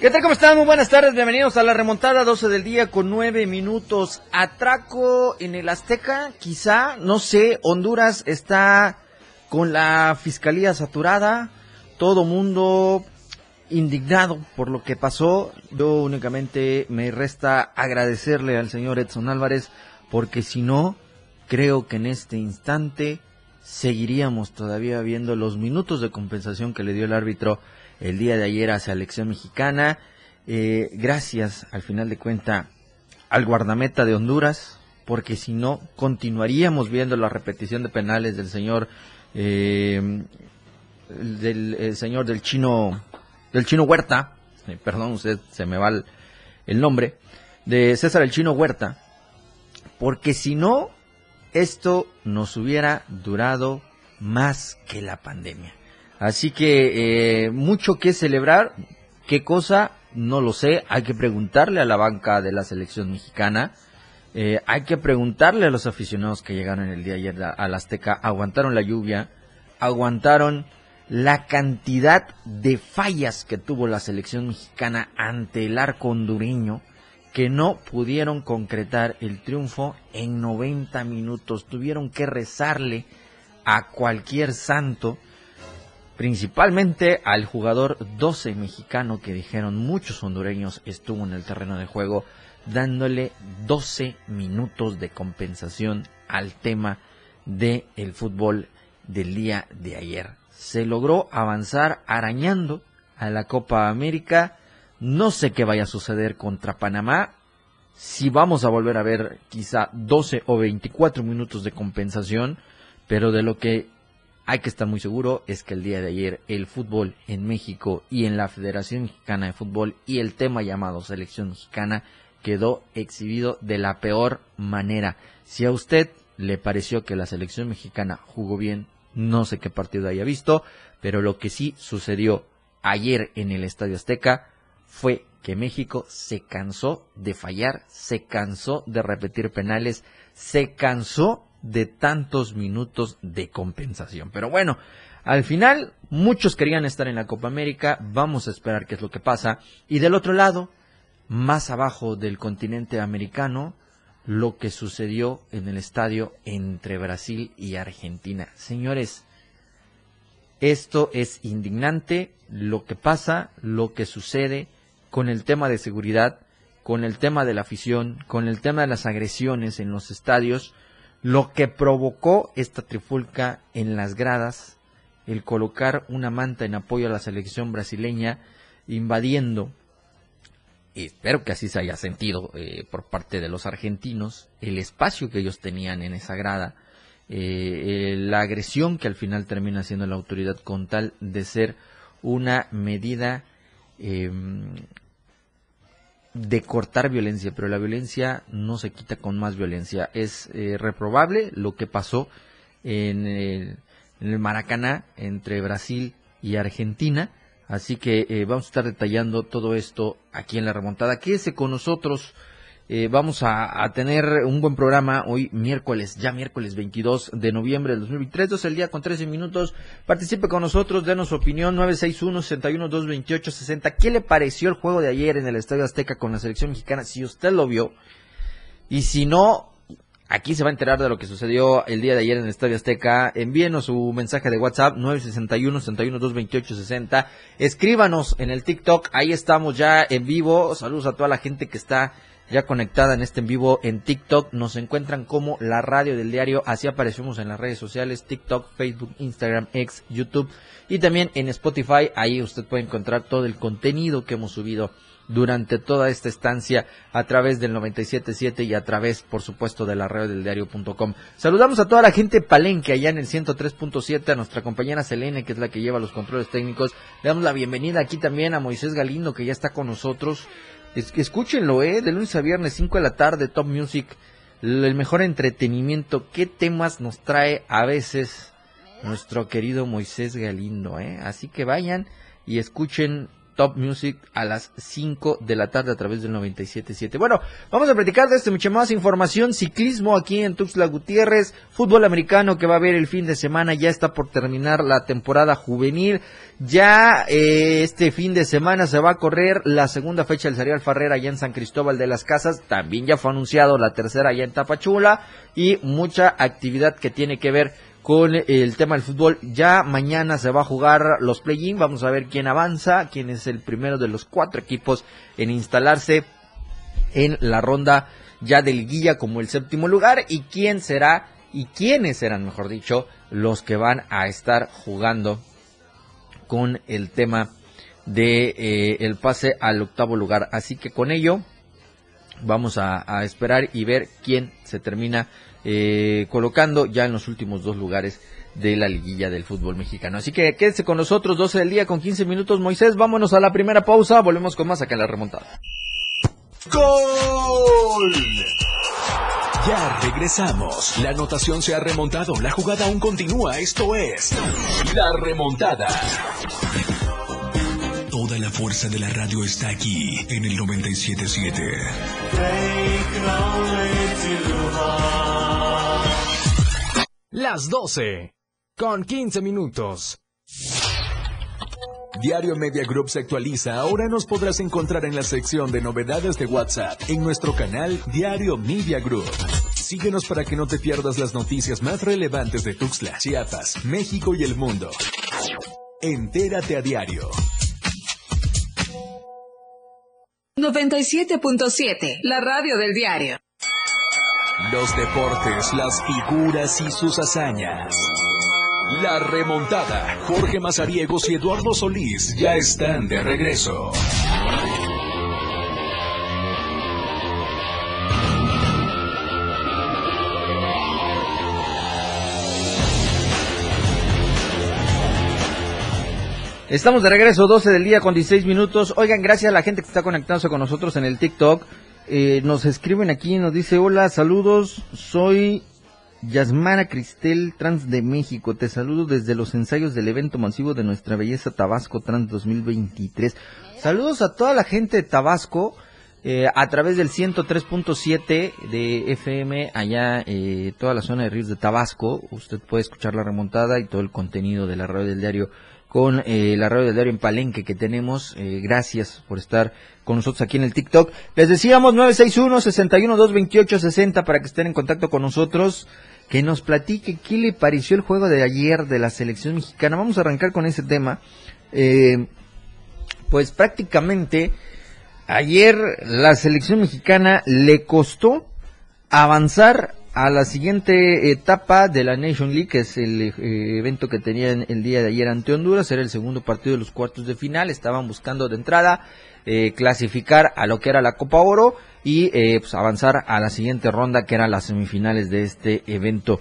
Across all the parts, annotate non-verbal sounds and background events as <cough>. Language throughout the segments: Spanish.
¿Qué tal? ¿Cómo están? Muy buenas tardes. Bienvenidos a la remontada 12 del día con 9 minutos. Atraco en el Azteca, quizá, no sé. Honduras está con la fiscalía saturada. Todo mundo indignado por lo que pasó. Yo únicamente me resta agradecerle al señor Edson Álvarez porque si no, creo que en este instante seguiríamos todavía viendo los minutos de compensación que le dio el árbitro el día de ayer a selección mexicana. Eh, gracias, al final de cuenta, al guardameta de Honduras, porque si no, continuaríamos viendo la repetición de penales del señor, eh, del señor del chino, del chino Huerta, eh, perdón, usted se me va el, el nombre, de César el chino Huerta, porque si no, esto nos hubiera durado más que la pandemia. Así que eh, mucho que celebrar. ¿Qué cosa? No lo sé. Hay que preguntarle a la banca de la selección mexicana. Eh, hay que preguntarle a los aficionados que llegaron el día de ayer a la Azteca. Aguantaron la lluvia. Aguantaron la cantidad de fallas que tuvo la selección mexicana ante el arco hondureño que no pudieron concretar el triunfo en 90 minutos. Tuvieron que rezarle a cualquier santo principalmente al jugador 12 mexicano que dijeron muchos hondureños estuvo en el terreno de juego dándole 12 minutos de compensación al tema del el fútbol del día de ayer. Se logró avanzar arañando a la Copa América. No sé qué vaya a suceder contra Panamá. Si vamos a volver a ver quizá 12 o 24 minutos de compensación, pero de lo que hay que estar muy seguro es que el día de ayer el fútbol en México y en la Federación Mexicana de Fútbol y el tema llamado selección mexicana quedó exhibido de la peor manera. Si a usted le pareció que la selección mexicana jugó bien, no sé qué partido haya visto, pero lo que sí sucedió ayer en el Estadio Azteca fue que México se cansó de fallar, se cansó de repetir penales, se cansó de tantos minutos de compensación. Pero bueno, al final muchos querían estar en la Copa América, vamos a esperar qué es lo que pasa. Y del otro lado, más abajo del continente americano, lo que sucedió en el estadio entre Brasil y Argentina. Señores, esto es indignante, lo que pasa, lo que sucede con el tema de seguridad, con el tema de la afición, con el tema de las agresiones en los estadios lo que provocó esta trifulca en las gradas, el colocar una manta en apoyo a la selección brasileña, invadiendo, espero que así se haya sentido eh, por parte de los argentinos, el espacio que ellos tenían en esa grada, eh, eh, la agresión que al final termina siendo la autoridad con tal de ser una medida em, de cortar violencia, pero la violencia no se quita con más violencia. Es eh, reprobable lo que pasó en el, Maracaná entre Brasil y Argentina. Así que eh, vamos a estar detallando todo esto aquí en la remontada. Quédese con nosotros. Eh, vamos a, tener un buen programa hoy miércoles, ya miércoles 22 de noviembre del 2023, es el día con 13 minutos. Participe con nosotros, denos su opinión 961-61-228-60. ¿Qué le pareció el juego de ayer en el Estadio Azteca con la selección mexicana? Si usted lo vio y si no, aquí se va a enterar de lo que sucedió el día de ayer en el Estadio Azteca. Envíenos su mensaje de WhatsApp 961-61-228-60. Escríbanos en el TikTok, ahí estamos ya en vivo. Saludos a toda la gente que está ya conectada en este en vivo en TikTok. Nos encuentran como la radio del diario. Así aparecemos en las redes sociales, TikTok, Facebook, Instagram, X, YouTube y también en Spotify. Ahí usted puede encontrar todo el contenido que hemos subido durante toda esta estancia a través del 977 y a través, por supuesto, de la radio del diario.com. Saludamos a toda la gente palenque allá en el 103.7, a nuestra compañera Selene, que es la que lleva los controles técnicos. Le damos la bienvenida aquí también a Moisés Galindo, que ya está con nosotros Escúchenlo, ¿eh? De lunes a viernes, 5 de la tarde, Top Music. El mejor entretenimiento. ¿Qué temas nos trae a veces nuestro querido Moisés Galindo, eh? Así que vayan y escuchen Top Music a las 5 de la tarde a través del 97.7. Bueno, vamos a platicar de esto, mucha más información, ciclismo aquí en Tuxtla Gutiérrez, fútbol americano que va a haber el fin de semana, ya está por terminar la temporada juvenil, ya eh, este fin de semana se va a correr la segunda fecha del Serial Farrera allá en San Cristóbal de las Casas, también ya fue anunciado la tercera allá en Tapachula y mucha actividad que tiene que ver con el tema del fútbol. Ya mañana se va a jugar los play-in. Vamos a ver quién avanza, quién es el primero de los cuatro equipos en instalarse en la ronda ya del guía como el séptimo lugar y quién será y quiénes serán, mejor dicho, los que van a estar jugando con el tema de eh, el pase al octavo lugar. Así que con ello vamos a, a esperar y ver quién se termina eh, colocando ya en los últimos dos lugares de la liguilla del fútbol mexicano. Así que quédese con nosotros, 12 del día con 15 minutos. Moisés, vámonos a la primera pausa, volvemos con más acá en la remontada. ¡Gol! Ya regresamos. La anotación se ha remontado. La jugada aún continúa. Esto es La Remontada. Toda la fuerza de la radio está aquí en el 977. Las 12 con 15 minutos. Diario Media Group se actualiza. Ahora nos podrás encontrar en la sección de novedades de WhatsApp en nuestro canal Diario Media Group. Síguenos para que no te pierdas las noticias más relevantes de Tuxtla, Chiapas, México y el mundo. Entérate a diario. 97.7, la radio del diario. Los deportes, las figuras y sus hazañas. La remontada. Jorge Mazariegos y Eduardo Solís ya están de regreso. Estamos de regreso, 12 del día con 16 minutos. Oigan, gracias a la gente que está conectándose con nosotros en el TikTok. Eh, nos escriben aquí, nos dice, hola, saludos, soy Yasmara Cristel Trans de México. Te saludo desde los ensayos del evento masivo de nuestra belleza Tabasco Trans 2023. Saludos a toda la gente de Tabasco. Eh, a través del 103.7 de FM allá eh, toda la zona de ríos de Tabasco usted puede escuchar la remontada y todo el contenido de la radio del diario con eh, la radio del diario en Palenque que tenemos. Eh, gracias por estar con nosotros aquí en el TikTok. Les decíamos 961-61-228-60 para que estén en contacto con nosotros. Que nos platique qué le pareció el juego de ayer de la selección mexicana. Vamos a arrancar con ese tema. Eh, pues prácticamente ayer la selección mexicana le costó avanzar a la siguiente etapa de la Nation League, que es el eh, evento que tenían el día de ayer ante Honduras, era el segundo partido de los cuartos de final, estaban buscando de entrada eh, clasificar a lo que era la Copa Oro y eh, pues avanzar a la siguiente ronda que eran las semifinales de este evento.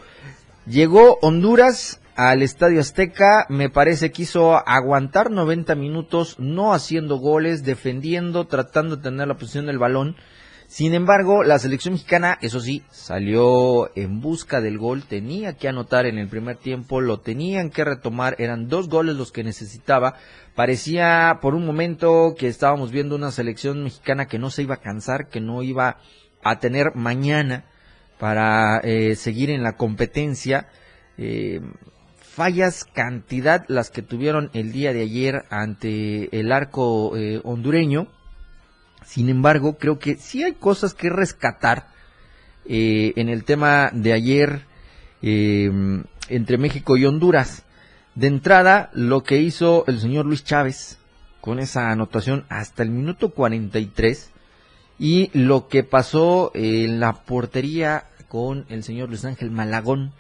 Llegó Honduras al Estadio Azteca, me parece que quiso aguantar 90 minutos, no haciendo goles, defendiendo, tratando de tener la posición del balón sin embargo, la selección mexicana, eso sí, salió en busca del gol, tenía que anotar en el primer tiempo, lo tenían que retomar, eran dos goles los que necesitaba. Parecía por un momento que estábamos viendo una selección mexicana que no se iba a cansar, que no iba a tener mañana para eh, seguir en la competencia. Eh, fallas cantidad las que tuvieron el día de ayer ante el arco eh, hondureño sin embargo, creo que sí hay cosas que rescatar eh, en el tema de ayer em, entre México y Honduras. De entrada, lo que hizo el señor Luis Chávez con esa anotación hasta el minuto 43 y lo que pasó en la portería con el señor Luis Ángel Malagón.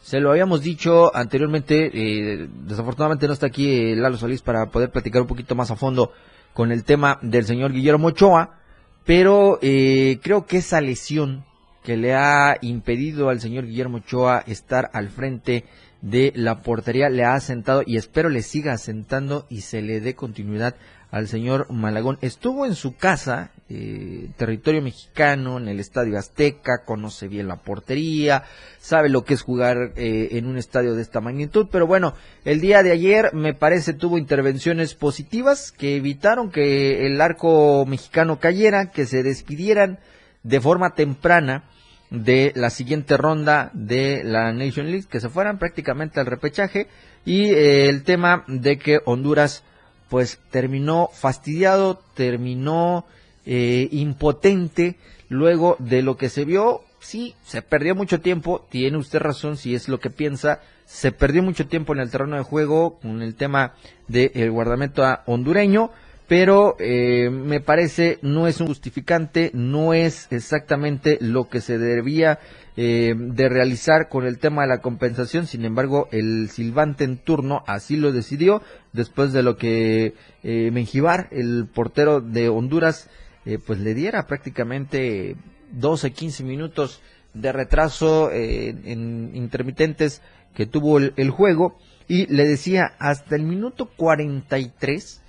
Se lo habíamos dicho anteriormente, eh, desafortunadamente no está aquí eh, Lalo Solís para poder platicar un poquito más a fondo con el tema del señor Guillermo Ochoa, pero eh, creo que esa lesión que le ha impedido al señor Guillermo Ochoa estar al frente de la portería le ha asentado y espero le siga asentando y se le dé continuidad al señor Malagón. Estuvo en su casa, eh, territorio mexicano, en el Estadio Azteca, conoce bien la portería, sabe lo que es jugar eh, en un estadio de esta magnitud, pero bueno, el día de ayer me parece tuvo intervenciones positivas que evitaron que el arco mexicano cayera, que se despidieran de forma temprana de la siguiente ronda de la Nation League, que se fueran prácticamente al repechaje y eh, el tema de que Honduras pues terminó fastidiado, terminó eh, impotente luego de lo que se vio. Sí, se perdió mucho tiempo, tiene usted razón si es lo que piensa, se perdió mucho tiempo en el terreno de juego con el tema del guardamento hondureño, pero eh, me parece no es un justificante, no es exactamente lo que se debía eh, de realizar con el tema de la compensación. Sin embargo, el silbante en turno así lo decidió después de lo que eh, Menjivar, el portero de Honduras, eh, pues le diera prácticamente 12, 15 minutos de retraso en intermitentes que tuvo el, juego y le decía hasta el minuto 43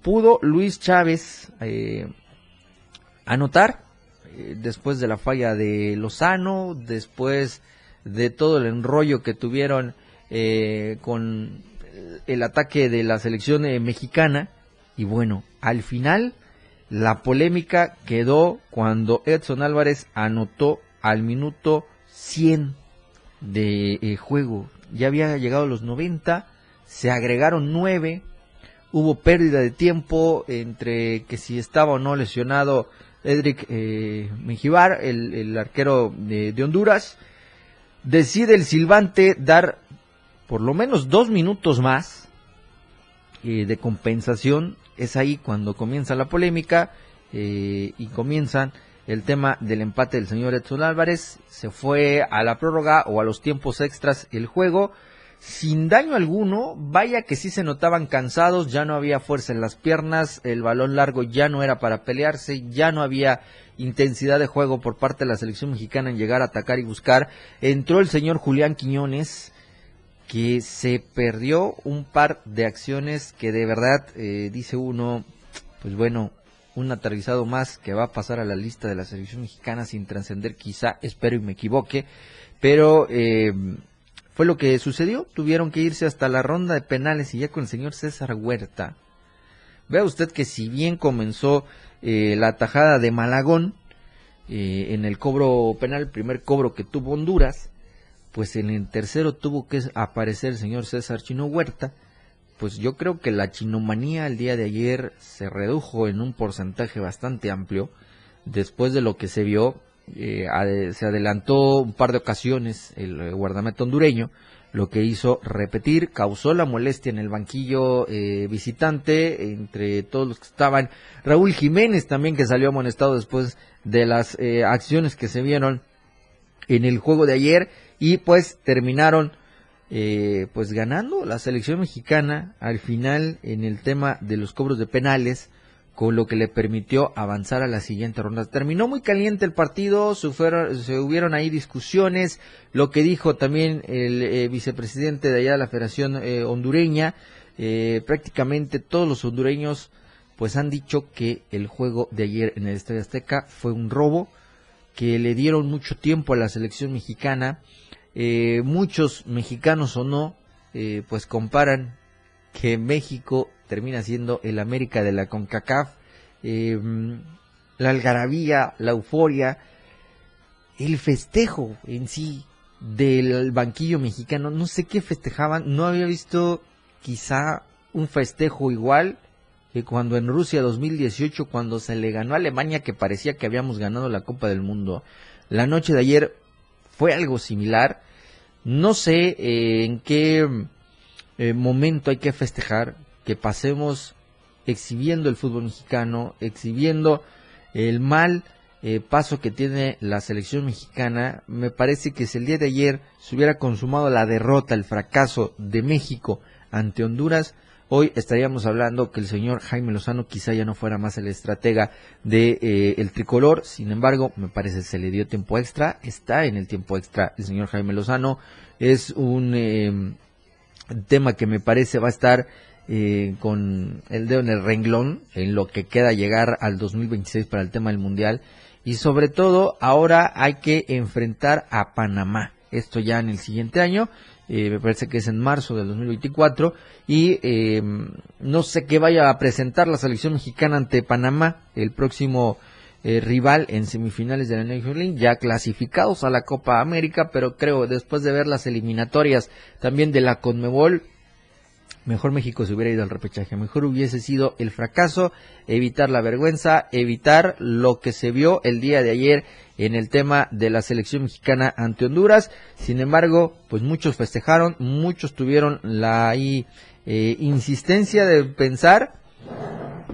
pudo Luis Chávez anotar eh, después de la falla de Lozano, después de todo el enrollo que tuvieron eh, con el ataque de la selección eh, mexicana. Y bueno, al final la polémica quedó cuando Edson Álvarez anotó al minuto 100 de juego. Ya había llegado a los 90, se agregaron 9, hubo pérdida de tiempo entre que si estaba o no lesionado Edric eh, Menjivar, el, arquero de, Honduras, decide el silbante dar por lo menos dos minutos más eh, de compensación. Es ahí cuando comienza la polémica eh, y comienzan el tema del empate del señor Edson Álvarez. Se fue a la prórroga o a los tiempos extras el juego sin daño alguno, vaya que sí se notaban cansados, ya no había fuerza en las piernas, el balón largo ya no era para pelearse, ya no había intensidad de juego por parte de la selección mexicana en llegar a atacar y buscar. Entró el señor Julián Quiñones, que se perdió un par de acciones que de verdad eh, dice uno, pues bueno, un aterrizado más que va a pasar a la lista de la selección mexicana sin trascender quizá, espero y me equivoque, pero... Eh, fue lo que sucedió. Tuvieron que irse hasta la ronda de penales y ya con el señor César Huerta. Vea usted que si bien comenzó eh, la tajada de Malagón eh, en el cobro penal, el primer cobro que tuvo Honduras, pues en el tercero tuvo que aparecer el señor César Chino Huerta. Pues yo creo que la chinomanía el día de ayer se redujo en un porcentaje bastante amplio después de lo que se vio eh, se adelantó un par de ocasiones el eh, guardameta hondureño, lo que hizo repetir, causó la molestia en el banquillo eh, visitante entre todos los que estaban. Raúl Jiménez también que salió amonestado después de las acciones que se vieron en el juego de ayer y pues terminaron pues ganando la selección mexicana al final en el tema de los cobros de penales con lo que le permitió avanzar a la siguiente ronda. Terminó muy caliente el partido, se, hubieron ahí discusiones, lo que dijo también el eh, vicepresidente de allá de la Federación eh, Hondureña, eh, prácticamente todos los hondureños pues han dicho que el juego de ayer en el Estadio Azteca fue un robo, que le dieron mucho tiempo a la selección mexicana, muchos mexicanos o no, pues comparan que México termina siendo el América de la CONCACAF, em, la algarabía, la euforia, el festejo en sí del banquillo mexicano, no sé qué festejaban, no había visto quizá un festejo igual que cuando en Rusia 2018, cuando se le ganó a Alemania, que parecía que habíamos ganado la Copa del Mundo. La noche de ayer fue algo similar. No sé eh, en qué eh, momento hay que festejar que pasemos exhibiendo el fútbol mexicano, exhibiendo el mal eh, paso que tiene la selección mexicana. Me parece que si el día de ayer se hubiera consumado la derrota, el fracaso de México ante Honduras, hoy estaríamos hablando que el señor Jaime Lozano quizá ya no fuera más el estratega de eh, el tricolor. Sin embargo, me parece que se le dio tiempo extra, está en el tiempo extra el señor Jaime Lozano. Es un tema que me parece va a estar eh, con el dedo en el renglón en lo que queda llegar al 2026 para el tema del Mundial. Y sobre todo, ahora hay que enfrentar a Panamá. Esto ya en el siguiente año. Eh, me parece que es en marzo del 2024. Y eh, no sé qué vaya a presentar la selección mexicana ante Panamá el próximo eh, rival en semifinales de la National League, ya clasificados a la Copa América, pero creo después de ver las eliminatorias también de la Conmebol, mejor México se hubiera ido al repechaje, mejor hubiese sido el fracaso, evitar la vergüenza, evitar lo que se vio el día de ayer en el tema de la selección mexicana ante Honduras. Sin embargo, pues muchos festejaron, muchos tuvieron la eh, insistencia de pensar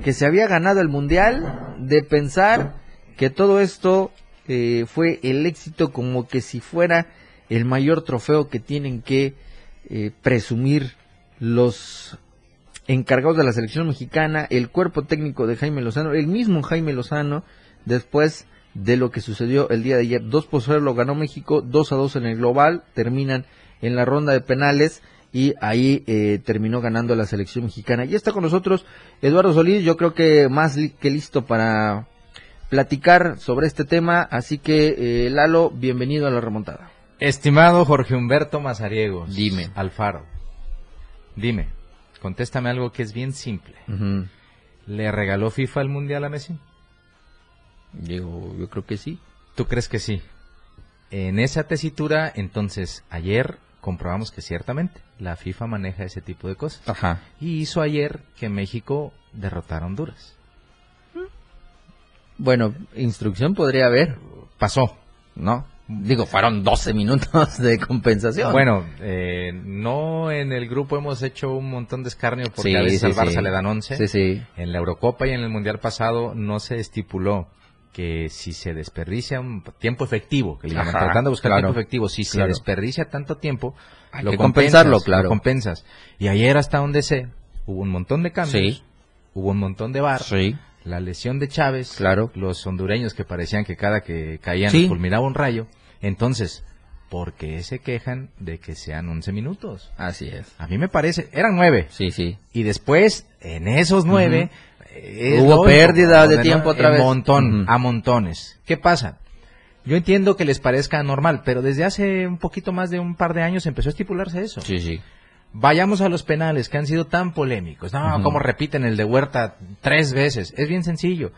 que se había ganado el mundial, de pensar que todo esto eh, fue el éxito como que si fuera el mayor trofeo que tienen que eh, presumir los encargados de la selección mexicana, el cuerpo técnico de Jaime Lozano, el mismo Jaime Lozano, después de lo que sucedió el día de ayer. 2 por 0 lo ganó México, 2 a 2 en el global, terminan en la ronda de penales y ahí eh, terminó ganando la selección mexicana. Y está con nosotros Eduardo Solís, yo creo que más li que listo para platicar sobre este tema, así que eh, Lalo, bienvenido a la remontada. Estimado Jorge Humberto Mazariegos. Dime. Alfaro. Dime, contéstame algo que es bien simple. Uh -huh. ¿Le regaló FIFA el Mundial a Messi? Yo, yo creo que sí. ¿Tú crees que sí? En esa tesitura, entonces, ayer comprobamos que ciertamente la FIFA maneja ese tipo de cosas. Ajá. Y hizo ayer que México derrotara a Honduras. Bueno, instrucción podría haber. Pasó. ¿No? Digo, fueron 12 minutos de compensación. Bueno, eh, no en el grupo hemos hecho un montón de escarnio porque Sí, a veces sí, al Barça sí. le dan 11. Sí, sí. En la Eurocopa y en el Mundial pasado no se estipuló que si se desperdicia un tiempo efectivo, que le llaman, Ajá, tratando de buscar claro, tiempo efectivo, si se desperdicia tanto tiempo, Hay lo que compensas, compensarlo, lo claro. compensas. Y ayer hasta donde sé, hubo un montón de cambios, Sí. hubo un montón de bar, Sí. la lesión de Chávez, Claro. los hondureños que parecían que cada que caían Sí. fulminaba un rayo. Entonces, ¿por qué se quejan de que sean 11 minutos? Así es. A mí me parece, eran nueve. Sí, sí. Y después, en esos nueve, eh, es Hubo lógico, pérdida de ¿no? tiempo otra En vez. montón, Ujú. a montones. ¿Qué pasa? Yo entiendo que les parezca normal, pero desde hace un poquito más de un par de años empezó a estipularse eso. Sí, sí. Vayamos a los penales que han sido tan polémicos. No, como repiten el de Huerta tres veces. Es bien sencillo.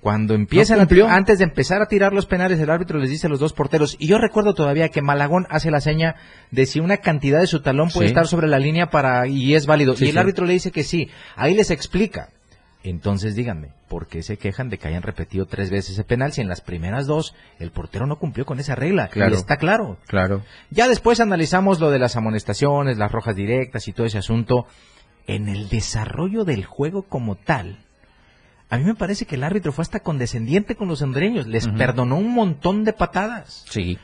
Cuando empiezan, No a- cumplió. antes de empezar a tirar los penales, el árbitro les dice a los dos porteros. Y yo recuerdo todavía que Malagón hace la seña de si una cantidad de su talón puede Sí. estar sobre la línea para y es válido. Sí, y el sí. árbitro le dice que sí. Ahí les explica. Entonces díganme, ¿por qué se quejan de que hayan repetido tres veces ese penal si en las primeras dos el portero no cumplió con esa regla? Claro. Y está claro. Claro. Ya después analizamos lo de las amonestaciones, las rojas directas y todo ese asunto. En el desarrollo del juego como tal, a mí me parece que el árbitro fue hasta condescendiente con los hondureños. Les perdonó un montón de patadas. Sí.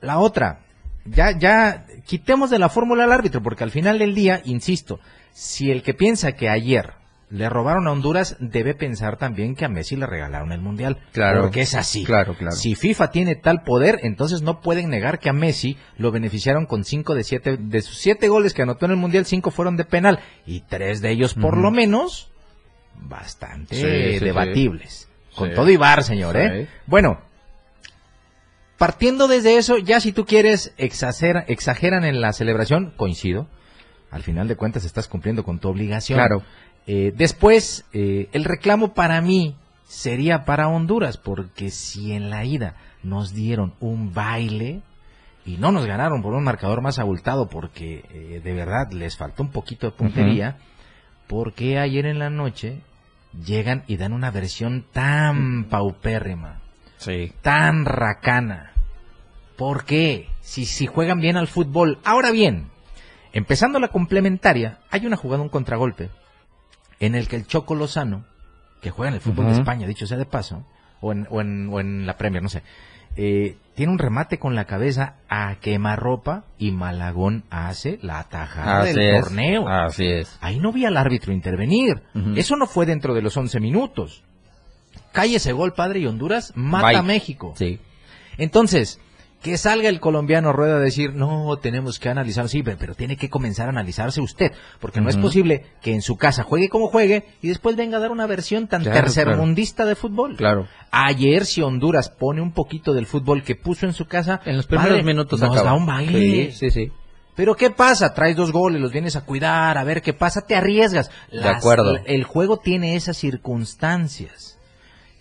La otra, ya, ya, quitemos de la fórmula al árbitro, porque al final del día, insisto, si el que piensa que ayer le robaron a Honduras, debe pensar también que a Messi le regalaron el Mundial. Claro. Porque es así. Claro, claro. Si FIFA tiene tal poder, entonces no pueden negar que a Messi lo beneficiaron con cinco de siete, de sus siete goles que anotó en el Mundial, cinco fueron de penal, y tres de ellos, por lo menos, bastante Sí, sí, debatibles. Con todo y bar, señor. ¿eh? Bueno, partiendo desde eso, ya si tú quieres exagerar, exageran en la celebración, coincido. Al final de cuentas estás cumpliendo con tu obligación. Claro. Eh, después, eh, el reclamo para mí sería para Honduras, porque si en la ida nos dieron un baile y no nos ganaron por un marcador más abultado, porque eh, de verdad les faltó un poquito de puntería, ¿por qué ayer en la noche llegan y dan una versión tan paupérrima? Sí. tan racana. ¿Por qué? Si, si juegan bien al fútbol. Ahora bien, empezando la complementaria, hay una jugada, un contragolpe, en el que el Choco Lozano, que juega en el fútbol de. España, dicho sea de paso, o en, o en, o en la Premier, no sé, eh, tiene un remate con la cabeza a quemarropa y Malagón hace la atajada Así del es. torneo. Así es. Ahí no vi al árbitro intervenir. Eso no fue dentro de los 11 minutos. Calle ese gol, padre, y Honduras mata Bye. a México. Sí. Entonces, Que salga el colombiano Rueda a decir, no, tenemos que analizar, sí, pero, pero tiene que comenzar a analizarse usted, porque no es posible que en su casa juegue como juegue y después venga a dar una versión tan Claro, tercermundista de fútbol. Claro. Ayer si Honduras pone un poquito del fútbol que puso en su casa, En los primeros padre, minutos nos acaba. da un baile. Sí, sí, sí. Pero ¿qué pasa? Traes dos goles, los vienes a cuidar, a ver qué pasa, te arriesgas. De acuerdo. El juego tiene esas circunstancias.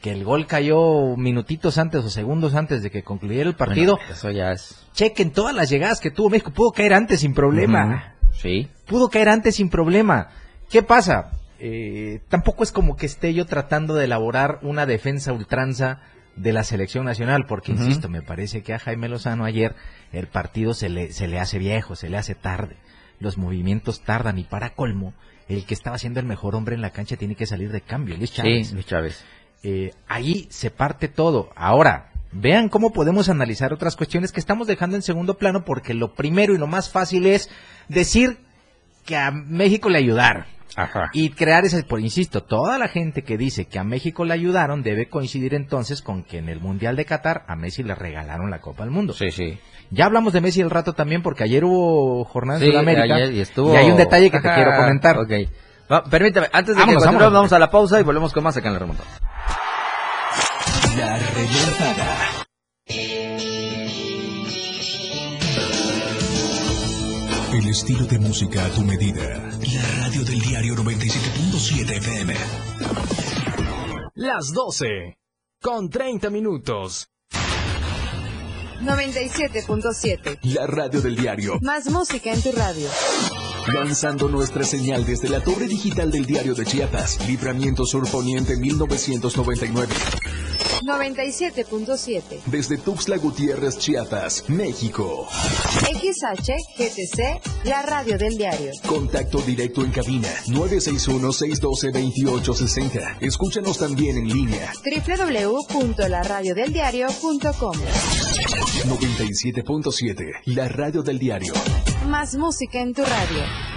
Que el gol cayó minutitos antes o segundos antes de que concluyera el partido. Bueno, eso ya es. Chequen todas las llegadas que tuvo México. Pudo caer antes sin problema. Sí. Pudo caer antes sin problema. ¿Qué pasa? Eh, tampoco es como que esté yo tratando de elaborar una defensa ultranza de la selección nacional, porque insisto, me parece que a Jaime Lozano ayer el partido se le, se le hace viejo, se le hace tarde. Los movimientos tardan y para colmo, el que estaba siendo el mejor hombre en la cancha tiene que salir de cambio, Luis Chávez. Sí, Luis Chávez. Eh, ahí se parte todo. Ahora, vean cómo podemos analizar otras cuestiones que estamos dejando en segundo plano porque lo primero y lo más fácil es decir que a México le ayudaron. Ajá. Y crear ese, por insisto, toda la gente que dice que a México le ayudaron debe coincidir entonces con que en el Mundial de Qatar a Messi le regalaron la Copa del Mundo. Sí, sí. Ya hablamos de Messi el rato también porque ayer hubo jornada en Sí, Sudamérica ayer y estuvo- hay un detalle que te quiero comentar. Ok. Va, permítame, antes de Vámonos, que vamos a la pausa y volvemos con más acá en la remontada. La remontada. El estilo de música a tu medida. La radio del diario 97.7 FM. Las 12. Con 30 minutos. 97.7. La radio del diario. Más música en tu radio. Lanzando nuestra señal desde la torre digital del diario de Chiapas. Libramiento Sur Poniente 1999. 97.7. Desde Tuxtla Gutiérrez, Chiapas, México. XH GTC, la radio del diario. Contacto directo en cabina 961-612-2860. Escúchanos también en línea www.laradiodeldiario.com. 97.7. La radio del diario. Más música en tu radio.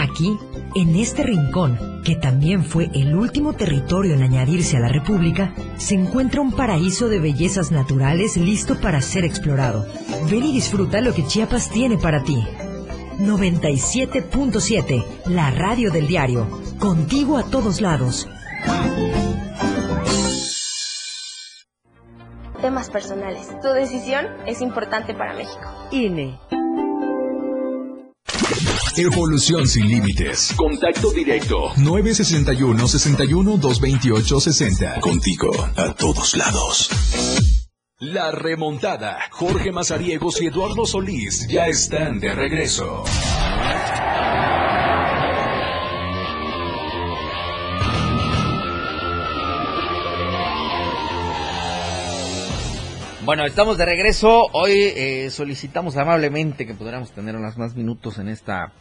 Aquí, en este rincón, que también fue el último territorio en añadirse a la República, se encuentra un paraíso de bellezas naturales listo para ser explorado. Ven y disfruta lo que Chiapas tiene para ti. 97.7, la radio del diario. Contigo a todos lados. Temas personales. Tu decisión es importante para México. INE. Evolución sin límites. Contacto directo 961 61 228 60. Contigo a todos lados. La remontada. Jorge Mazariegos y Eduardo Solís ya están de regreso. Bueno, estamos de regreso. Hoy eh, solicitamos amablemente que pudiéramos tener unos más minutos en esta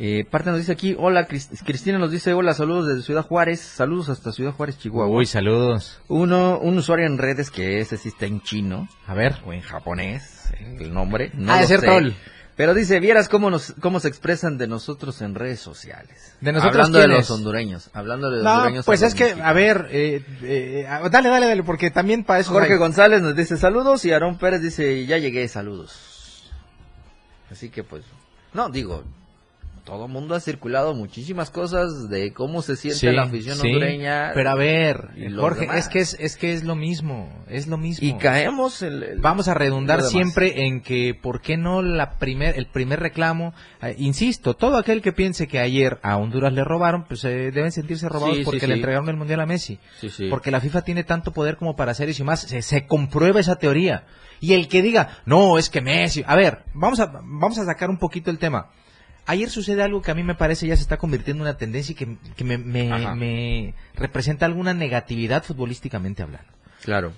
eh, parte. Nos dice aquí, hola, Cris- Cristina nos dice, hola, saludos desde Ciudad Juárez. Saludos hasta Ciudad Juárez, Chihuahua. Uy, saludos. Uno, un usuario en redes que ese sí está en chino A ver. o en japonés, el nombre. No Ah, lo es sé. Pero dice, vieras cómo nos, cómo se expresan de nosotros en redes sociales. ¿De nosotros Hablando de los hondureños. Hablando de los No, hondureños. pues es que, a ver, eh, eh, dale, dale, dale, porque también para eso... Jorge hay- González nos dice saludos y Aarón Pérez dice ya llegué, saludos. Así que pues, no, digo, todo mundo ha circulado muchísimas cosas de cómo se siente Sí, la afición sí, hondureña. Pero a ver, Jorge, demás. es que es, es que es lo mismo, es lo mismo. Y caemos en el- Vamos a redundar siempre en que, ¿por qué no la primer, el primer reclamo? Eh, insisto, todo aquel que piense que ayer a Honduras le robaron, pues eh, deben sentirse robados Sí, porque le entregaron el Mundial a Messi. Porque la FIFA tiene tanto poder como para hacer eso y más. Se, se comprueba esa teoría. Y el que diga, no, es que Messi. A ver, vamos a, vamos a sacar un poquito el tema. Ayer sucede algo que a mí me parece ya se está convirtiendo en una tendencia y que, que me, me- representa alguna negatividad futbolísticamente hablando. Claro.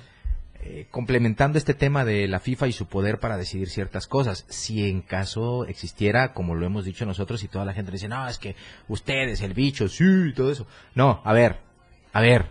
eh, complementando este tema de la FIFA y su poder para decidir ciertas cosas. Si en caso existiera, como lo hemos dicho nosotros, y toda la gente dice, no, es que ustedes, el bicho, sí, todo eso. No, a ver, a ver.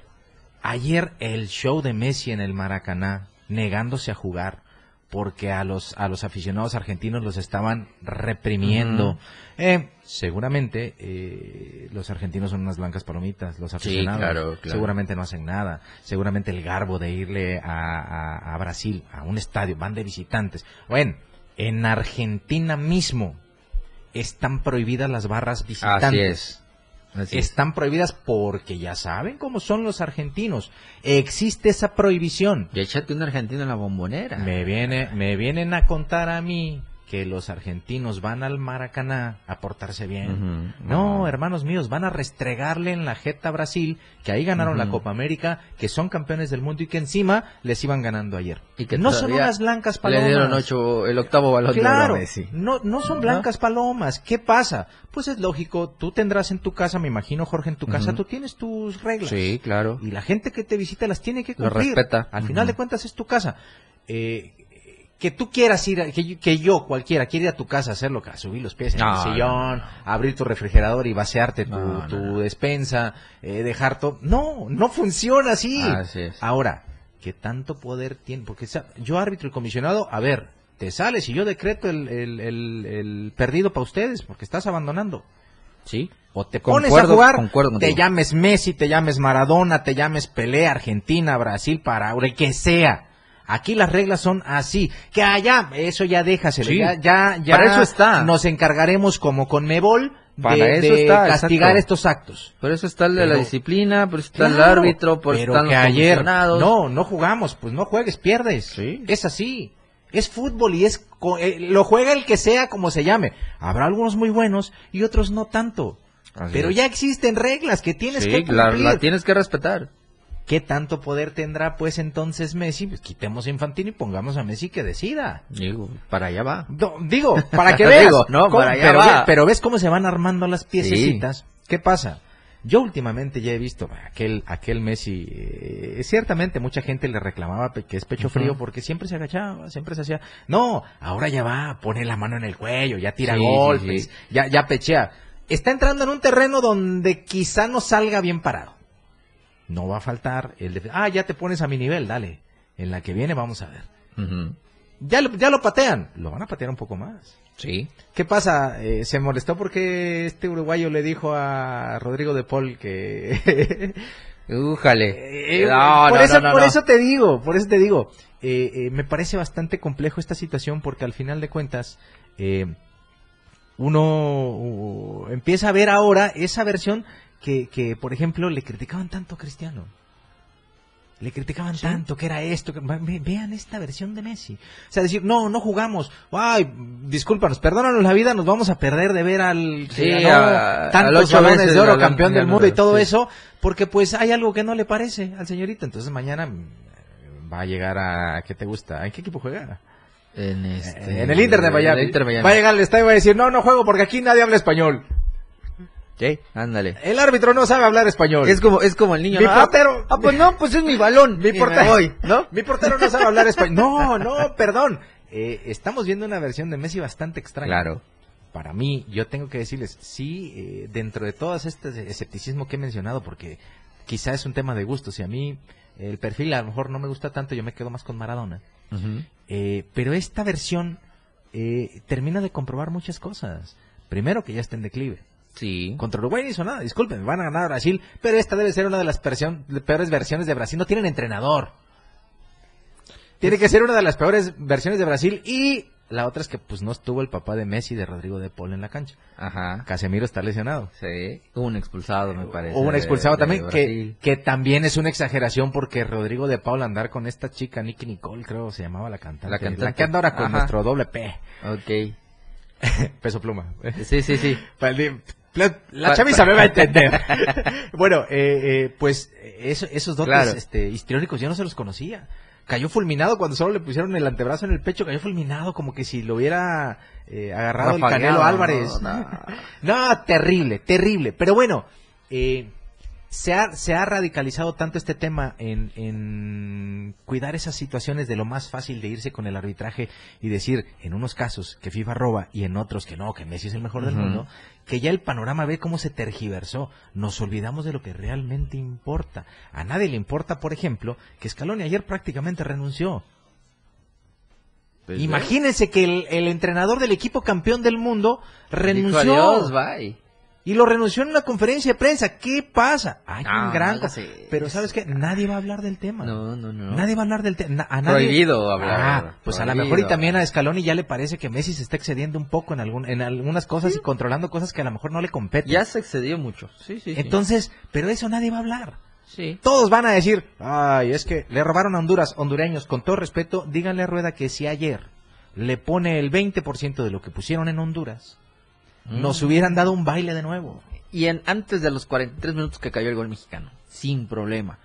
Ayer el show de Messi en el Maracaná, negándose a jugar, porque a los, a los aficionados argentinos los estaban reprimiendo. Eh, seguramente eh, los argentinos son unas blancas palomitas, los aficionados claro, claro. seguramente no hacen nada, seguramente el garbo de irle a, a- a Brasil, a un estadio, van de visitantes. Bueno, en Argentina mismo están prohibidas las barras visitantes. Así es. Así es. Están prohibidas porque ya saben cómo son los argentinos. Existe esa prohibición. Y échate un argentino en la bombonera. Me viene, me vienen a contar a mí que los argentinos van al Maracaná a portarse bien. No, No. hermanos míos, van a restregarle en la jeta a Brasil, que ahí ganaron la. Copa América, que son campeones del mundo y que encima les iban ganando ayer. Y que no son unas blancas palomas. Le dieron ocho, el octavo balón de Claro, Messi. no, no son blancas palomas. ¿Qué pasa? Pues es lógico, tú tendrás en tu casa, me imagino, Jorge, en tu casa, tú tienes tus reglas. Sí, claro. Y la gente que te visita las tiene que Lo cumplir. respeta. Al final de cuentas es tu casa. Eh, que tú quieras ir, a- que, yo- que yo, cualquiera, quiera ir a tu casa a hacerlo, que a subir los pies en No, el sillón, no, abrir tu refrigerador y vaciarte tu, tu despensa, eh, dejar todo. No, no funciona así. Así es. Ahora, ¿qué tanto poder tiene? Porque yo árbitro y comisionado, a ver, te sales y yo decreto el, el- el- el perdido para ustedes porque estás abandonando. Sí. O te pones Concuerdo- a jugar, concuerdo te llames Messi, te llames Maradona, te llames Pelé, Argentina, Brasil, Paraguay, que sea. Aquí las reglas son así. Que allá, eso ya déjaselo. Sí. Ya, ya, ya Para eso está. Nos encargaremos como con Mebol de, Para eso de está, castigar exacto. estos actos. Por eso está el de la disciplina, por eso está el árbitro, por eso están los ayer no no jugamos pues no juegues pierdes Sí. es así es fútbol y es eh, lo juega el que sea como se llame habrá algunos muy buenos y otros no tanto Así pero es. ya existen reglas que tienes Sí, que la, cumplir la tienes que respetar. Qué tanto poder tendrá pues entonces Messi pues quitemos a Infantino y pongamos a Messi que decida Digo, para allá va. no, digo, para que <laughs> veas. Digo, no, para allá pero, va. pero ves cómo se van armando las piececitas. ¿Qué pasa? Yo últimamente ya he visto aquel aquel Messi, eh, ciertamente mucha gente le reclamaba que es pecho frío porque siempre se agachaba, siempre se hacía. No, ahora ya va, pone la mano en el cuello, ya tira sí, golpes, sí. ya ya pechea. Está entrando en un terreno donde quizá no salga bien parado. No va a faltar el de, ah, ya te pones a mi nivel, dale. En la que viene vamos a ver. Ya lo, ya lo patean, lo van a patear un poco más. Sí. ¿Qué pasa? Eh, se molestó porque este uruguayo le dijo a Rodrigo de Paul que... <laughs> Újale. Eh, no, por no, eso, no, por eso te digo, por eso te digo. eh, me parece bastante complejo esta situación porque al final de cuentas uno empieza a ver ahora esa versión que, que, por ejemplo, le criticaban tanto a Cristiano. Le criticaban tanto que era esto. que- vean esta versión de Messi. O sea, decir, no, no jugamos. Ay, discúlpanos, perdónanos la vida, nos vamos a perder de ver al que Sí, ganó a- tantos balones de oro, campeón del mundo y todo sí. eso, porque pues hay algo que no le parece al señorito. Entonces mañana mm, va a llegar a... ¿Qué te gusta? ¿En qué equipo juega? En, este, en el Inter de Miami. en el Inter de Miami. Va a llegar al estadio y va a decir, no, no juego porque aquí nadie habla español. Sí, ándale. El árbitro no sabe hablar español. Es como, es como el niño. Mi ¿no? portero. Ah, pues no, pues es mi balón. Mi portero, voy, ¿no? Mi portero no sabe hablar español. No, <laughs> no, perdón. Eh, estamos viendo una versión de Messi bastante extraña. Claro. Para mí, yo tengo que decirles, sí, eh, dentro de todo este escepticismo que he mencionado, porque quizá es un tema de gustos, y a mí el perfil a lo mejor no me gusta tanto, yo me quedo más con Maradona. Eh, pero esta versión eh, termina de comprobar muchas cosas. Primero, que ya está en declive. Sí. Contra Uruguay no hizo nada, disculpen, van a ganar a Brasil, pero esta debe ser una de las de peores versiones de Brasil. No tienen entrenador. Tiene que ser una de las peores versiones de Brasil y la otra es que pues no estuvo el papá de Messi de Rodrigo de Paul en la cancha. Ajá. Casemiro está lesionado. Sí. Hubo un expulsado, me parece. Hubo un de- expulsado de también, que, Brasil. que también es una exageración porque Rodrigo de Paul andar con esta chica, Nicky Nicole, creo se llamaba la cantante. La cantante. que anda ahora con Ajá. nuestro doble P, Ok. <laughs> peso pluma. Sí, sí, sí. <laughs> La, la chaviza me va a <laughs> entender. <laughs> bueno, eh, eh, pues eso- esos dotes Claro. este, histriónicos yo no se los conocía. Cayó fulminado cuando solo le pusieron el antebrazo en el pecho, cayó fulminado como que si lo hubiera eh, agarrado el Canelo Álvarez. no, <laughs> No, terrible, terrible. Pero bueno, eh, se ha, se ha radicalizado tanto este tema en, en cuidar esas situaciones de lo más fácil de irse con el arbitraje y decir, en unos casos que FIFA roba y en otros que no, que Messi es el mejor del mundo, que ya el panorama ve cómo se tergiversó. Nos olvidamos de lo que realmente importa. A nadie le importa, por ejemplo, que Scaloni ayer prácticamente renunció. Pues, Imagínense que el, el entrenador del equipo campeón del mundo Dijo renunció. adiós, bye. Y lo renunció en una conferencia de prensa. ¿Qué pasa? Hay Ah, un gran... hágase Pero ¿sabes qué? Nadie va a hablar del tema. No, no, no. Nadie va a hablar del tema. Nadie... Prohibido hablar. Ah, pues a lo mejor y también a. Scaloni ya le parece que Messi se está excediendo un poco en, algún, en algunas cosas y controlando cosas que a lo mejor no le competen. Ya se excedió mucho. Sí, sí, sí. Entonces, pero eso nadie va a hablar. Sí. Todos van a decir, ay, es que le robaron a Honduras, hondureños, con todo respeto, díganle a Rueda que si ayer le pone el 20% de lo que pusieron en Honduras, nos hubieran dado un baile de nuevo. Y en, antes de los 43 minutos que cayó el gol mexicano, sin problema.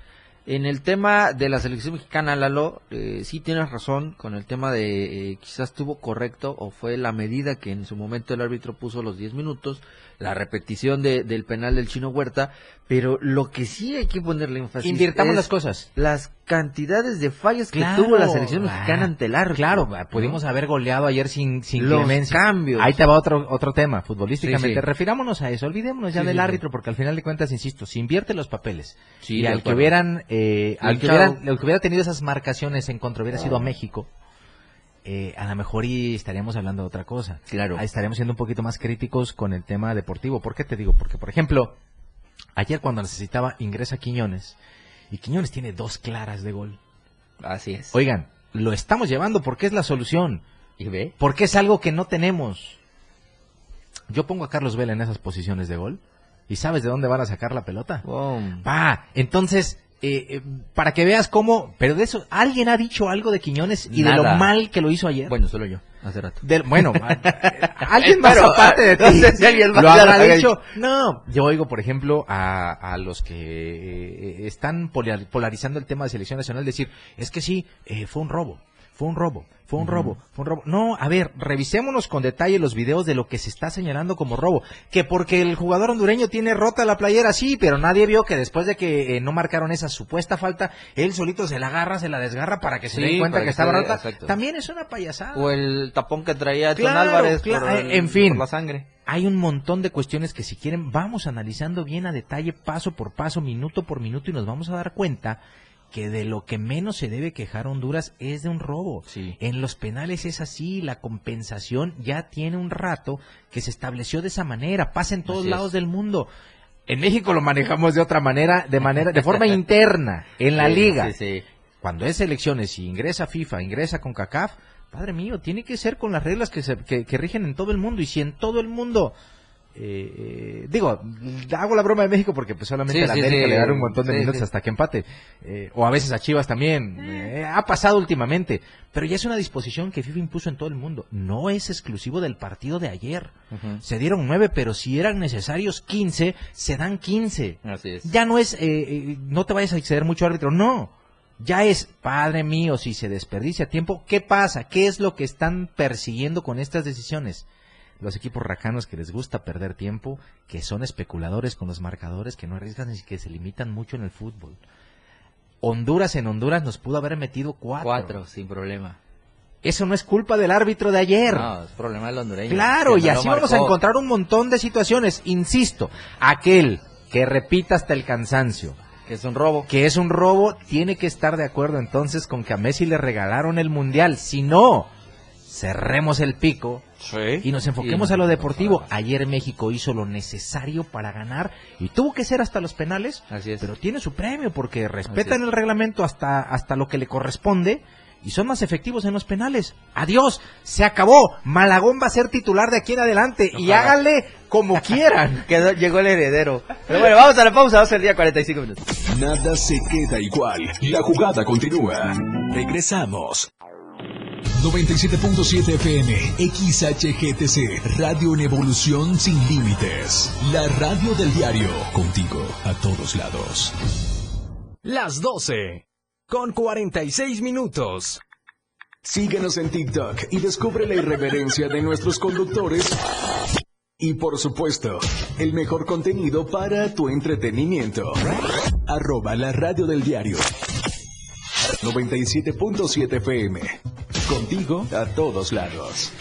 En el tema de la selección mexicana, Lalo, eh, sí tienes razón con el tema de eh, quizás estuvo correcto o fue la medida que en su momento el árbitro puso los 10 minutos, la repetición de- del penal del chino Huerta, pero lo que sí hay que ponerle énfasis Invirtamos es las cosas. las cantidades de fallas Claro. que tuvo la selección mexicana Ah, ante el árbitro. Claro, pudimos haber goleado ayer sin, sin Los clemencia. cambios. Ahí te va otro, otro tema, futbolísticamente. Sí, sí. Refirámonos a eso, olvidémonos ya Sí, del árbitro, porque al final de cuentas, insisto, si invierte los papeles y al que hubieran, eh, al que hubieran, al que hubiera tenido esas marcaciones en contra hubiera sido a México, eh, a lo mejor y estaríamos hablando de otra cosa. Claro. Ahí estaríamos siendo un poquito más críticos con el tema deportivo. ¿Por qué te digo? Porque, por ejemplo, ayer cuando necesitaba ingresa Quiñones, y Quiñones tiene dos claras de gol. Así es. Oigan, lo estamos llevando porque es la solución. ¿Y ve? Porque es algo que no tenemos. Yo pongo a Carlos Vela en esas posiciones de gol. ¿Y sabes de dónde van a sacar la pelota? Va, entonces, eh, eh, para que veas cómo... Pero de eso, ¿alguien ha dicho algo de Quiñones y de lo mal que lo hizo ayer? Bueno, solo yo, hace rato. Del- bueno, a- <laughs> alguien más Pero, aparte de ti. no sé si alguien más lo habrá dicho. No, yo oigo, por ejemplo, a, a los que eh, están polar- polarizando el tema de selección nacional decir, es que sí, eh, fue un robo, fue un robo, fue un robo, fue un robo. No, a ver, revisémonos con detalle los videos de lo que se está señalando como robo. Que porque el jugador hondureño tiene rota la playera, sí, pero nadie vio que después de que eh, no marcaron esa supuesta falta, él solito se la agarra, se la desgarra para que se Sí, den cuenta que, que estaba rota. exacto. También es una payasada. O el tapón que traía Claro, Álvarez claro, por el- en fin. por la sangre. Hay un montón de cuestiones que si quieren vamos analizando bien a detalle, paso por paso, minuto por minuto y nos vamos a dar cuenta que de lo que menos se debe quejar Honduras es de un robo. Sí. En los penales es así, la compensación ya tiene un rato que se estableció de esa manera, pasa en todos Así es. lados del mundo. En México lo manejamos de otra manera, de manera, de forma <laughs> interna, en la Sí, liga. Sí. Cuando es elecciones y ingresa FIFA, ingresa con CACAF, padre mío, tiene que ser con las reglas que, se- que, que rigen en todo el mundo. Y si en todo el mundo, eh, eh, digo, hago la broma de México porque pues solamente Sí, a la sí, América sí. le dan un montón de Sí, minutos sí. hasta que empate. Eh, o a veces a Chivas también. Eh, ha pasado últimamente. Pero ya es una disposición que FIFA impuso en todo el mundo. No es exclusivo del partido de ayer. Se dieron nueve, pero si eran necesarios 15, se dan 15 Así es. ya no es, eh, eh, no te vayas a exceder mucho árbitro, no. Ya es, padre mío, si se desperdicia tiempo, ¿qué pasa? ¿Qué es lo que están persiguiendo con estas decisiones? Los equipos racanos que les gusta perder tiempo, que son especuladores con los marcadores, que no arriesgan y que se limitan mucho en el fútbol. Honduras en Honduras nos pudo haber metido cuatro. Cuatro, sin problema. Eso no es culpa del árbitro de ayer. No, es problema del hondureño. Claro, y no así vamos a encontrar un montón de situaciones. Insisto, aquel que repita hasta el cansancio, Que es un robo. que es un robo, tiene que estar de acuerdo entonces con que a Messi le regalaron el mundial. Si no, cerremos el pico y nos enfoquemos Y a lo deportivo. Ayer México hizo lo necesario para ganar y tuvo que ser hasta los penales, Así es. pero tiene su premio porque respetan es. el reglamento hasta, hasta lo que le corresponde. Y son más efectivos en los penales. Adiós, se acabó. Malagón va a ser titular de aquí en adelante. Y háganle como <laughs> quieran. Quedó- llegó el heredero. Pero bueno, vamos a la pausa, va a ser el día 45 minutos. Nada se queda igual. La jugada continúa. Regresamos. 97.7 FM, XHGTC, Radio en Evolución Sin Límites. La radio del diario, contigo a todos lados. Las 12. Con 46 minutos. Síguenos en TikTok y descubre la irreverencia de nuestros conductores. Y por supuesto, el mejor contenido para tu entretenimiento. Arroba la radio del diario. 97.7 FM. Contigo a todos lados.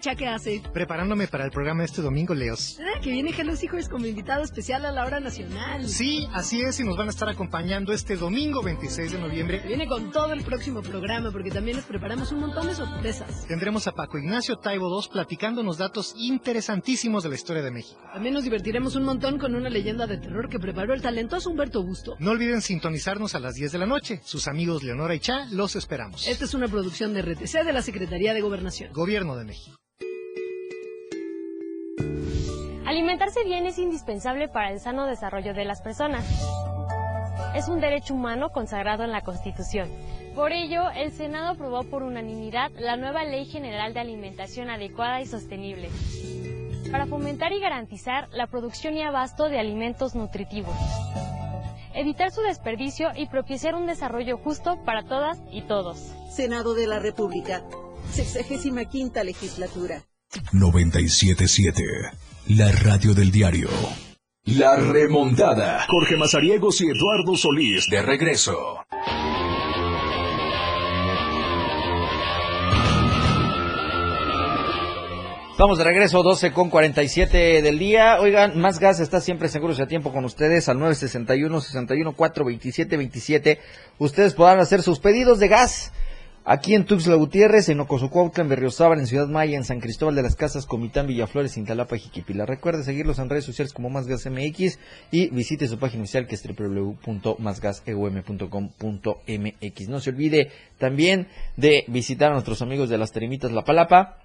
¿Qué hace? Preparándome para el programa este domingo, Leos. Ah, que viene Hello Hijos como invitado especial a la hora nacional. Sí, así es, y nos van a estar acompañando este domingo 26 de noviembre. Viene con todo el próximo programa, porque también les preparamos un montón de sorpresas. Tendremos a Paco Ignacio Taibo II platicándonos datos interesantísimos de la historia de México. También nos divertiremos un montón con una leyenda de terror que preparó el talentoso Humberto Busto. No olviden sintonizarnos a las 10 de la noche. Sus amigos Leonora y Cha los esperamos. Esta es una producción de RTC de la Secretaría de Gobernación. Gobierno de México. Alimentarse bien es indispensable para el sano desarrollo de las personas. Es un derecho humano consagrado en la Constitución. Por ello, el Senado aprobó por unanimidad la nueva Ley General de Alimentación Adecuada y Sostenible para fomentar y garantizar la producción y abasto de alimentos nutritivos, evitar su desperdicio y propiciar un desarrollo justo para todas y todos. Senado de la República, 65 legislatura. 977 la radio del diario. La remontada. Jorge Mazariegos y Eduardo Solís de regreso. Estamos de regreso, 12 con 47 del día. Oigan, más gas está siempre seguro y a tiempo con ustedes al 961 61 427 27. Ustedes podrán hacer sus pedidos de gas Aquí en Tuxtla Gutiérrez, en Ocosocuautla, en Berriozábal, en Ciudad Maya, en San Cristóbal de las Casas, Comitán, Villaflores, Cintalapa y Jiquipila. Recuerde seguirlos en redes sociales como Más Gas MX y visite su página oficial que es www.másgaseum.com.mx. No se olvide también de visitar a nuestros amigos de las Terimitas La Palapa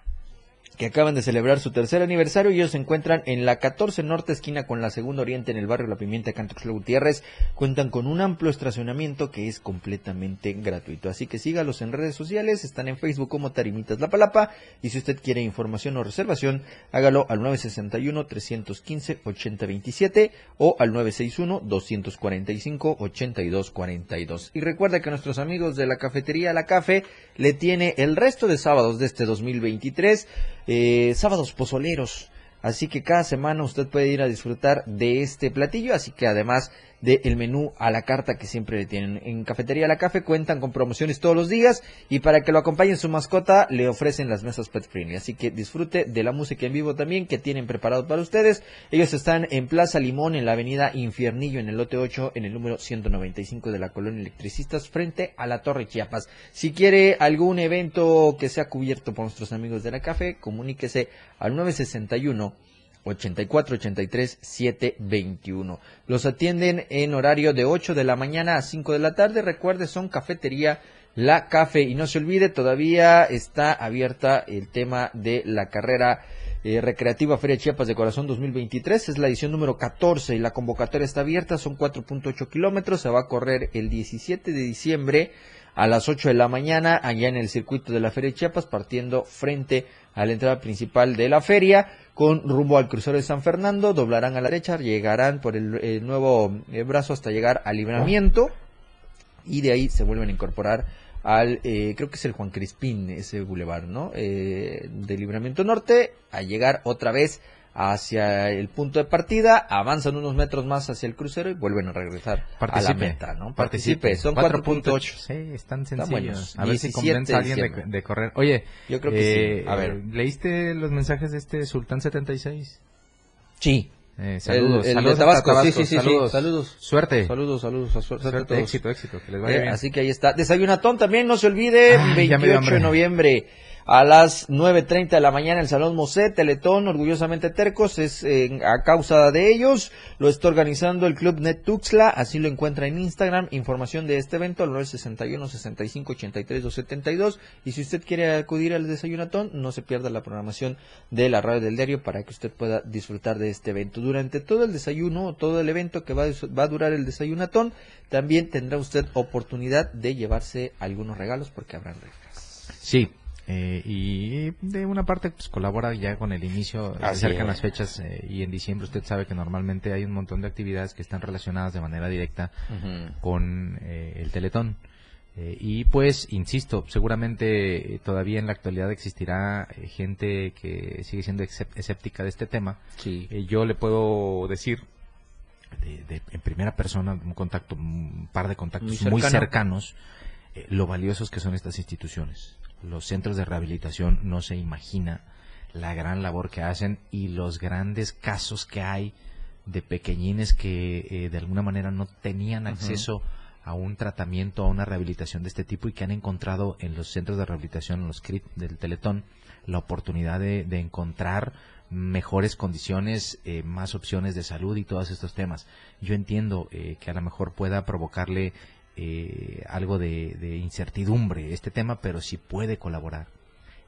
que acaban de celebrar su tercer aniversario y ellos se encuentran en la 14 Norte esquina con la Segunda Oriente en el barrio La Pimienta Cantuxlo Gutiérrez. Cuentan con un amplio estacionamiento que es completamente gratuito. Así que sígalos en redes sociales, están en Facebook como Tarimitas La Palapa y si usted quiere información o reservación, hágalo al 961 315 8027 o al 961 245 8242. Y recuerda que nuestros amigos de la cafetería La Cafe le tiene el resto de sábados de este 2023 eh, sábados pozoleros. Así que cada semana usted puede ir a disfrutar de este platillo, así que además del menú a la carta que siempre tienen. En Cafetería La Cafe cuentan con promociones todos los días y para que lo acompañen su mascota le ofrecen las mesas pet friendly. Así que disfrute de la música en vivo también que tienen preparado para ustedes. Ellos están en Plaza Limón en la avenida Infiernillo en el lote 8 en el número 195 de la colonia Electricistas frente a la Torre Chiapas. Si quiere algún evento que sea cubierto por nuestros amigos de la Cafe, comuníquese al 961 84 83 721. Los atienden en horario de 8 de la mañana a 5 de la tarde. Recuerde, son cafetería La Café. Y no se olvide, todavía está abierta el tema de la carrera eh, recreativa Feria Chiapas de Corazón 2023. Es la edición número 14 y la convocatoria está abierta. Son 4.8 kilómetros. Se va a correr el 17 de diciembre a las 8 de la mañana allá en el circuito de la Feria Chiapas, partiendo frente a la entrada principal de la feria con rumbo al crucero de San Fernando, doblarán a la derecha, llegarán por el, nuevo eh, brazo hasta llegar al libramiento y de ahí se vuelven a incorporar al, eh, creo que es el Juan Crispín, ese bulevar, ¿no? Eh, de libramiento norte, a llegar otra vez hacia el punto de partida, avanzan unos metros más hacia el crucero y vuelven a regresar a la meta, ¿no? Participe, son 4.8. Sí, están sencillos. a ver si convence a alguien de, correr. Oye, yo creo que sí. Eh, a ver, ¿leíste los mensajes de este Sultán 76? Sí. Eh, saludos, el, saludos de Tabasco, sí, sí, sí, saludos. saludos. Suerte. Saludos, saludos, suerte, suerte éxito, éxito, que les vaya eh, bien. Así que ahí está. Desayunatón también, no se olvide, 28 de noviembre a las 9.30 de la mañana el Salón Mosé, Teletón, orgullosamente tercos, es a causa de ellos, lo está organizando el Club Net Tuxla, así lo encuentra en Instagram, información de este evento al 961 65 83 272 y si usted quiere acudir al desayunatón, no se pierda la programación de la radio del diario para que usted pueda disfrutar de este evento. Durante todo el desayuno, todo el evento que va, va a durar el desayunatón, también tendrá usted oportunidad de llevarse algunos regalos porque habrán reglas. Sí, eh, y de una parte pues colabora ya con el inicio, se acercan las fechas eh, y en diciembre usted sabe que normalmente hay un montón de actividades que están relacionadas de manera directa con eh, el Teletón. Eh, y pues, insisto, seguramente eh, todavía en la actualidad existirá eh, gente que sigue siendo escéptica de este tema. Sí. Eh, yo le puedo decir de- de- en primera persona, un contacto, un par de contactos Muy muy, cercano. cercanos, eh, lo valiosos que son estas instituciones. Los centros de rehabilitación no se imagina la gran labor que hacen y los grandes casos que hay de pequeñines que eh, de alguna manera no tenían acceso a un tratamiento, a una rehabilitación de este tipo y que han encontrado en los centros de rehabilitación, en los CRIT del Teletón, la oportunidad de, de encontrar mejores condiciones, eh, más opciones de salud y todos estos temas. Yo entiendo eh, que a lo mejor pueda provocarle eh, algo de, de incertidumbre este tema, pero si puede colaborar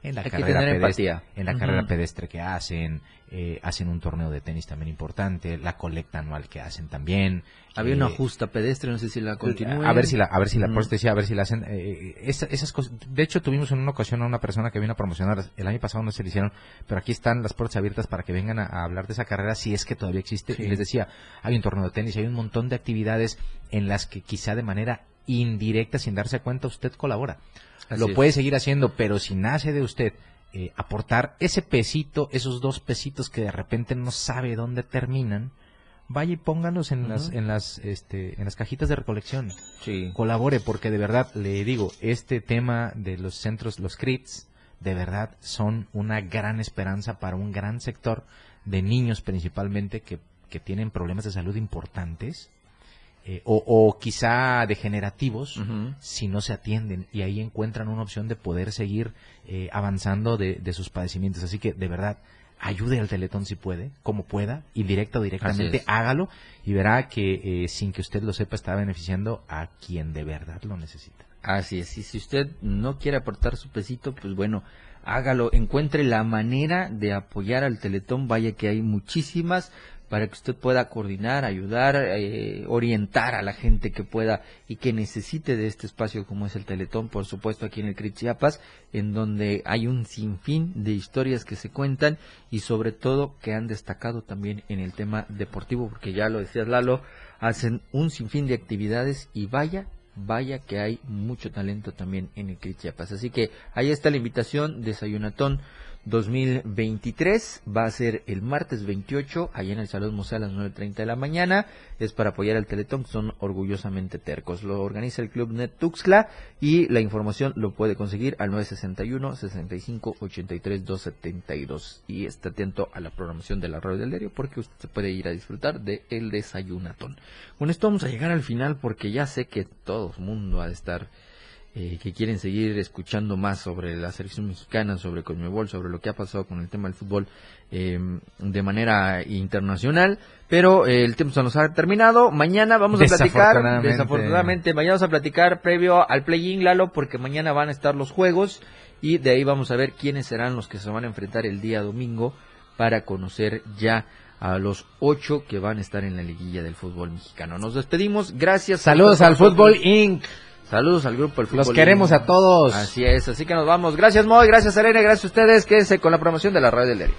en la Hay carrera pedestre, empatía. en la carrera pedestre que hacen, eh, hacen un torneo de tenis también importante, la colecta anual que hacen también. Había eh, una justa pedestre, no sé si la continúa. a ver si la, a ver si la, por eso decía, a ver si la hacen. eh, esa- esas cosas. De hecho, tuvimos en una ocasión a una persona que vino a promocionar. El año pasado no se le hicieron, pero aquí están las puertas abiertas para que vengan a, a hablar de esa carrera si es que todavía existe. Sí. Y les decía, hay un torneo de tenis, hay un montón de actividades en las que quizá de manera indirecta, sin darse cuenta, usted colabora. Así Lo es. puede seguir haciendo, pero si nace de usted eh, aportar ese pesito, esos dos pesitos que de repente no sabe dónde terminan, vaya y póngalos en las en las este en las cajitas de recolección. Sí. Colabore porque de verdad le digo, este tema de los centros, los CRITs, de verdad son una gran esperanza para un gran sector de niños principalmente que, que tienen problemas de salud importantes eh, o, o quizá degenerativos si no se atienden y ahí encuentran una opción de poder seguir eh, avanzando de, de sus padecimientos. Así que de verdad, ayude al Teletón si puede, como pueda, indirecta o directamente, hágalo y verá que eh, sin que usted lo sepa está beneficiando a quien de verdad lo necesita. Así es, y si usted no quiere aportar su pesito, pues bueno, hágalo, encuentre la manera de apoyar al Teletón, vaya que hay muchísimas para que usted pueda coordinar, ayudar, eh, orientar a la gente que pueda y que necesite de este espacio como es el Teletón, por supuesto aquí en el CRIT Chiapas, en donde hay un sinfín de historias que se cuentan y sobre todo que han destacado también en el tema deportivo, porque ya lo decías Lalo, hacen un sinfín de actividades y vaya vaya que hay mucho talento también en el CRIT Chiapas. Así que ahí está la invitación, Desayunatón 2023, va a ser el martes 28, allá en el Salón Museo a las 9.30 de la mañana, es para apoyar al Teletón, son orgullosamente tercos. Lo organiza el Club Net Tuxtla y la información lo puede conseguir al 961 65 83 272 y esté atento a la programación de la radio del diario porque usted puede ir a disfrutar de el desayunatón. Con esto vamos a llegar al final porque ya sé que todo el mundo ha de estar eh, que quieren seguir escuchando más sobre la selección mexicana, sobre Conmebol, sobre lo que ha pasado con el tema del fútbol eh, de manera internacional, pero eh, el tiempo se nos ha terminado. Mañana vamos a platicar, Desafortunadamente. mañana vamos a platicar previo al play-in, Lalo, porque mañana van a estar los juegos y de ahí vamos a ver quiénes serán los que se van a enfrentar el día domingo para conocer ya a los ocho que van a estar en la liguilla del fútbol mexicano. Nos despedimos, gracias. Saludos al. Fútbol Inc. Saludos al grupo El Fútbol. Los queremos a todos. Así es, así que nos vamos. Gracias Moy, gracias Arena, gracias a ustedes. Quédense con la promoción de la radio del diario.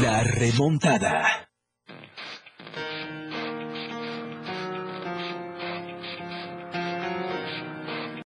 La remontada.